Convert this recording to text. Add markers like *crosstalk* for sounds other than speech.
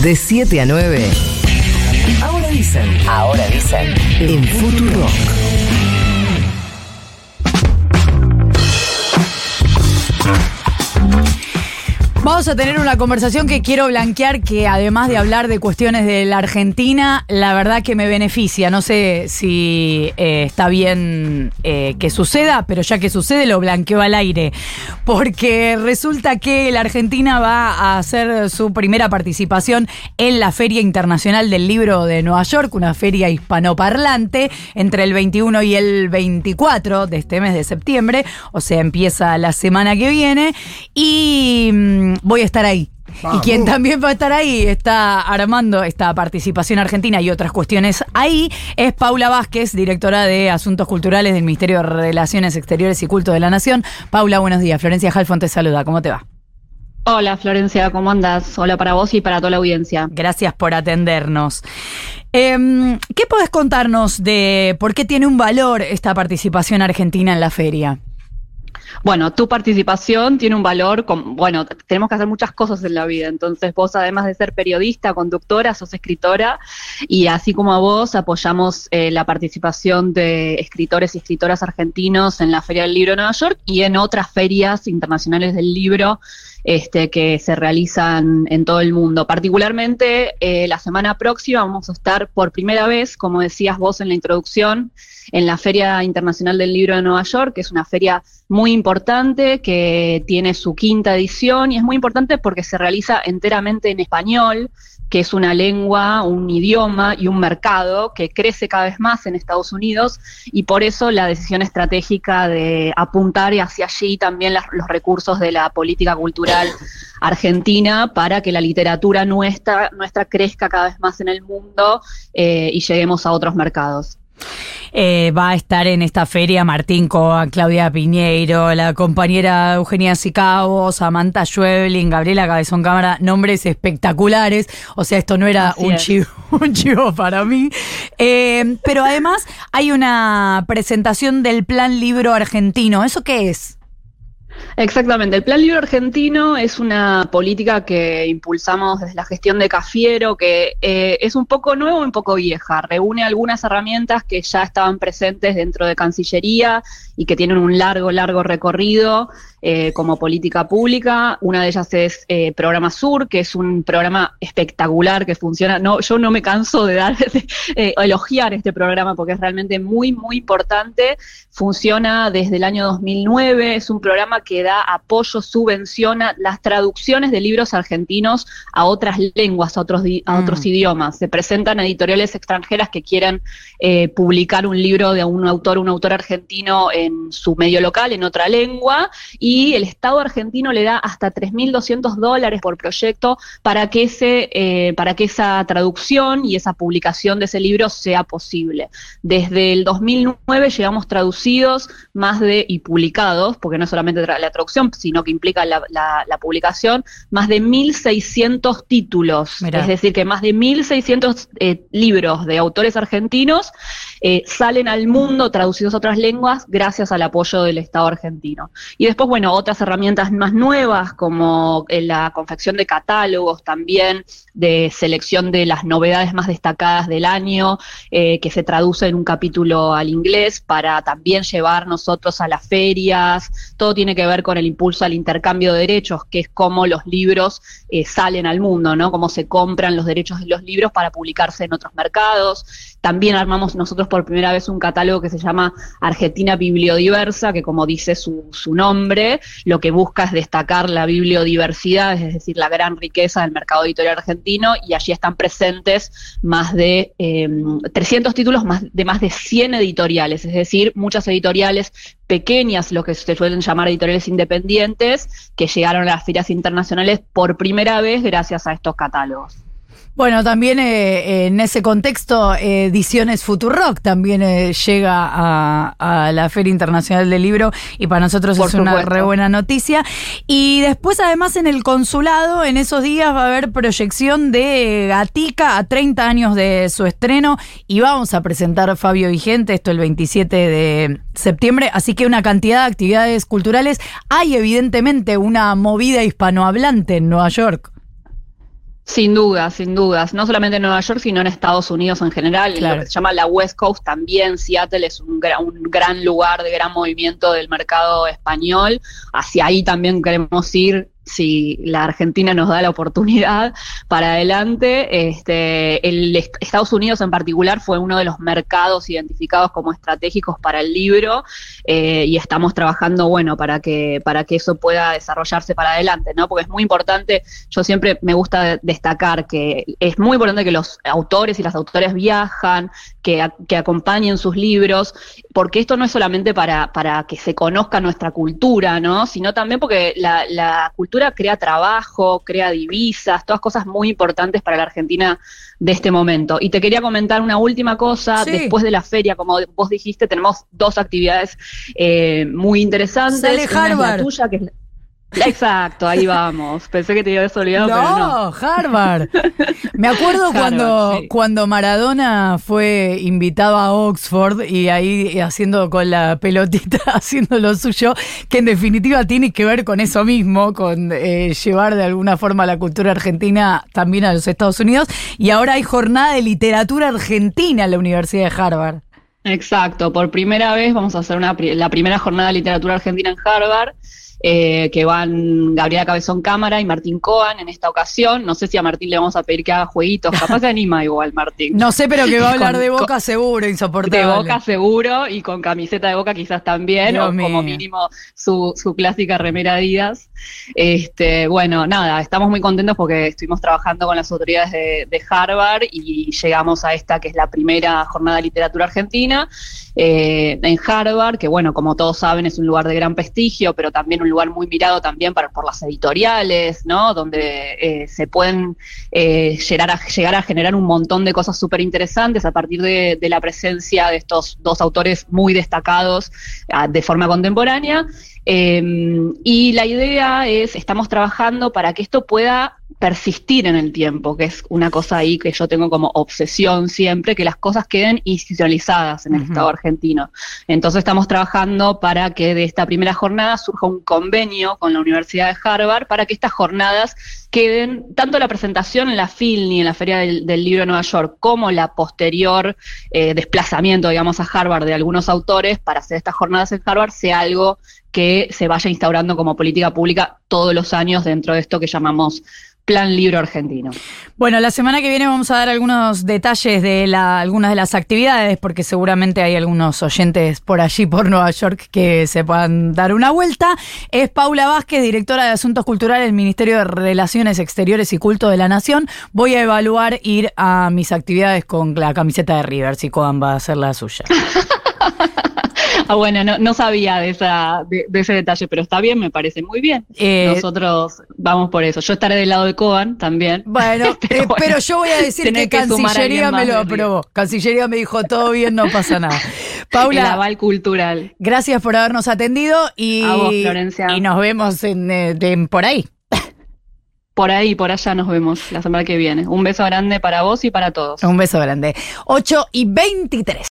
De 7 a 9. Ahora dicen. Ahora dicen. En Futuro. Vamos a tener una conversación que quiero blanquear, que además de hablar de cuestiones de la Argentina, la verdad que me beneficia. No sé si eh, está bien eh, que suceda, pero ya que sucede lo blanqueo al aire. Porque resulta que la Argentina va a hacer su primera participación en la Feria Internacional del Libro de Nueva York, una feria hispanoparlante, entre el 21 y el 24 de este mes de septiembre. O sea, empieza la semana que viene. Y mm, voy a estar ahí. Y quien también va a estar ahí, está armando esta participación argentina y otras cuestiones ahí, es Paula Vázquez, directora de Asuntos Culturales del Ministerio de Relaciones Exteriores y Culto de la Nación. Paula, buenos días. Florencia Halfon te saluda. ¿Cómo te va? Hola Florencia, ¿cómo andas? Hola para vos y para toda la audiencia. Gracias por atendernos. Em, ¿Qué podés contarnos de por qué tiene un valor esta participación argentina en la feria? Bueno, tu participación tiene un valor, bueno, tenemos que hacer muchas cosas en la vida, entonces vos además de ser periodista, conductora, sos escritora y así como a vos apoyamos eh, la participación de escritores y escritoras argentinos en la Feria del Libro de Nueva York y en otras ferias internacionales del libro este, que se realizan en todo el mundo. Particularmente eh, la semana próxima vamos a estar por primera vez, como decías vos en la introducción, en la Feria Internacional del Libro de Nueva York, que es una feria muy importante, que tiene su quinta edición y es muy importante porque se realiza enteramente en español que es una lengua, un idioma y un mercado que crece cada vez más en Estados Unidos y por eso la decisión estratégica de apuntar hacia allí también los recursos de la política cultural argentina para que la literatura nuestra, nuestra crezca cada vez más en el mundo eh, y lleguemos a otros mercados. Eh, va a estar en esta feria Martín Coa, Claudia Piñeiro, la compañera Eugenia Sicabo, Samantha Schwebling, Gabriela Cabezón Cámara, nombres espectaculares. O sea, esto no era un chivo, *laughs* un chivo, para mí. Eh, pero además hay una presentación del Plan Libro Argentino. ¿Eso qué es? Exactamente, el Plan Libro Argentino es una política que impulsamos desde la gestión de Cafiero, que eh, es un poco nuevo y un poco vieja. Reúne algunas herramientas que ya estaban presentes dentro de Cancillería y que tienen un largo, largo recorrido eh, como política pública. Una de ellas es eh, Programa Sur, que es un programa espectacular que funciona. No, yo no me canso de dar, *laughs* eh, elogiar este programa porque es realmente muy, muy importante. Funciona desde el año 2009. Es un programa que da apoyo, subvenciona las traducciones de libros argentinos a otras lenguas, a otros, a otros mm. idiomas. Se presentan editoriales extranjeras que quieren publicar un libro de un autor, un autor argentino en su medio local, en otra lengua, y el Estado argentino le da hasta 3.200 dólares por proyecto para que, ese, eh, para que esa traducción y esa publicación de ese libro sea posible. Desde el 2009 llevamos traducidos más de, y publicados, porque no solamente la traducción, sino que implica la, publicación, más de 1.600 títulos, es decir, que más de 1.600 eh, libros de autores argentinos eh, salen al mundo traducidos a otras lenguas gracias al apoyo del Estado argentino. Y después, bueno, otras herramientas más nuevas como eh, la confección de catálogos también, de selección de las novedades más destacadas del año, eh, que se traduce en un capítulo al inglés para también llevar nosotros a las ferias. Todo tiene que ver con el impulso al intercambio de derechos, que es cómo los libros salen al mundo, ¿no? Cómo se compran los derechos de los libros para publicarse en otros mercados. También armamos nosotros por primera vez un catálogo que se llama Argentina Bibliodiversa, que como dice su, nombre, lo que busca es destacar la bibliodiversidad, es decir, la gran riqueza del mercado editorial argentino, y allí están presentes más de 300 em, títulos más, de más de 100 editoriales, es decir, muchas editoriales pequeñas, lo que se suelen llamar editoriales independientes, que llegaron a las ferias internacionales por primera vez gracias a estos catálogos. Bueno, también eh, en ese contexto, Ediciones Futurock también eh, llega a, la Feria Internacional del Libro y para nosotros es una re buena noticia. Y después, además, en el consulado, en esos días va a haber proyección de Gatica a 30 años de su estreno y vamos a presentar Fabio Vigente, esto el 27 de septiembre, así que una cantidad de actividades culturales. Hay evidentemente una movida hispanohablante en Nueva York. Sin dudas, sin dudas. No solamente en Nueva York, sino en Estados Unidos en general. En lo que se llama la West Coast también. Seattle es un, un gran lugar de gran movimiento del mercado español. Hacia ahí también queremos ir si la Argentina nos da la oportunidad *laughs* para adelante. Este, el Estados Unidos en particular fue uno de los mercados identificados como estratégicos para el libro eh, y estamos trabajando, bueno, para que, para que eso pueda desarrollarse para adelante, ¿no? Porque es muy importante, yo siempre me gusta destacar que es muy importante que los autores y las autoras viajan, que, que acompañen sus libros, porque esto no es solamente para, para que se conozca nuestra cultura, ¿no? Sino también porque la, la cultura crea trabajo, crea divisas, todas cosas muy importantes para la Argentina de este momento. Y te quería comentar una última cosa, después de la feria, como vos dijiste, tenemos dos actividades eh, muy interesantes. Sale Harvard. la tuya, que es Exacto, ahí vamos. Pensé que te habías olvidado, no, pero no. Harvard. Me acuerdo *laughs* cuando, cuando Maradona fue invitado a Oxford y ahí haciendo con la pelotita, *laughs* haciendo lo suyo, que en definitiva tiene que ver con eso mismo, con eh, llevar de alguna forma la cultura argentina también a los Estados Unidos. Y ahora hay jornada de literatura argentina en la Universidad de Harvard. Exacto, por primera vez vamos a hacer una, la primera jornada de literatura argentina en Harvard. Eh, que van Gabriela Cabezón Cámara y Martín Coan en esta ocasión. No sé si a Martín le vamos a pedir que haga jueguitos, capaz se anima igual Martín. No sé, pero que va a *laughs* hablar de Boca seguro, insoportable. De Boca seguro y con camiseta de Boca quizás también, o como mínimo su, su clásica remera Díaz. Este, bueno, nada, estamos muy contentos porque estuvimos trabajando con las autoridades de, de Harvard y llegamos a esta que es la primera jornada de literatura argentina eh, en Harvard, que bueno, como todos saben es un lugar de gran prestigio, pero también un lugar muy mirado también para, por las editoriales, ¿no? Donde eh, se pueden eh, llegar, a, llegar a generar un montón de cosas súper interesantes a partir de, la presencia de estos dos autores muy destacados ah, de forma contemporánea. y la idea es, estamos trabajando para que esto pueda persistir en el tiempo, que es una cosa ahí que yo tengo como obsesión siempre, que las cosas queden institucionalizadas en el Estado argentino. Entonces estamos trabajando para que de esta primera jornada surja un convenio con la Universidad de Harvard para que estas jornadas queden, tanto la presentación en la FIL y en la Feria del, Libro de Nueva York, como la posterior eh, desplazamiento, digamos, a Harvard de algunos autores para hacer estas jornadas en Harvard, sea algo que se vaya instaurando como política pública todos los años dentro de esto que llamamos Plan Libro Argentino. Bueno, la semana que viene vamos a dar algunos detalles de la, algunas de las actividades, porque seguramente hay algunos oyentes por allí, por Nueva York, que se puedan dar una vuelta. Es Paula Vázquez, directora de Asuntos Culturales del Ministerio de Relaciones Exteriores y Culto de la Nación. Voy a evaluar ir a mis actividades con la camiseta de River, si Coan va a hacer la suya. *laughs* Ah, bueno, no, sabía de, esa, de, ese detalle, pero está bien, me parece muy bien. Eh, Nosotros vamos por eso. Yo estaré del lado de Coan también. Bueno, *laughs* eh, pero, yo voy a decir que, Cancillería me lo aprobó. Cancillería me dijo, todo bien, no pasa nada. *laughs* Paula. El cultural. Gracias por habernos atendido y, y nos vemos en, eh, por ahí. Por ahí, por allá nos vemos la semana que viene. Un beso grande para vos y para todos. Un beso grande. 8 y 23.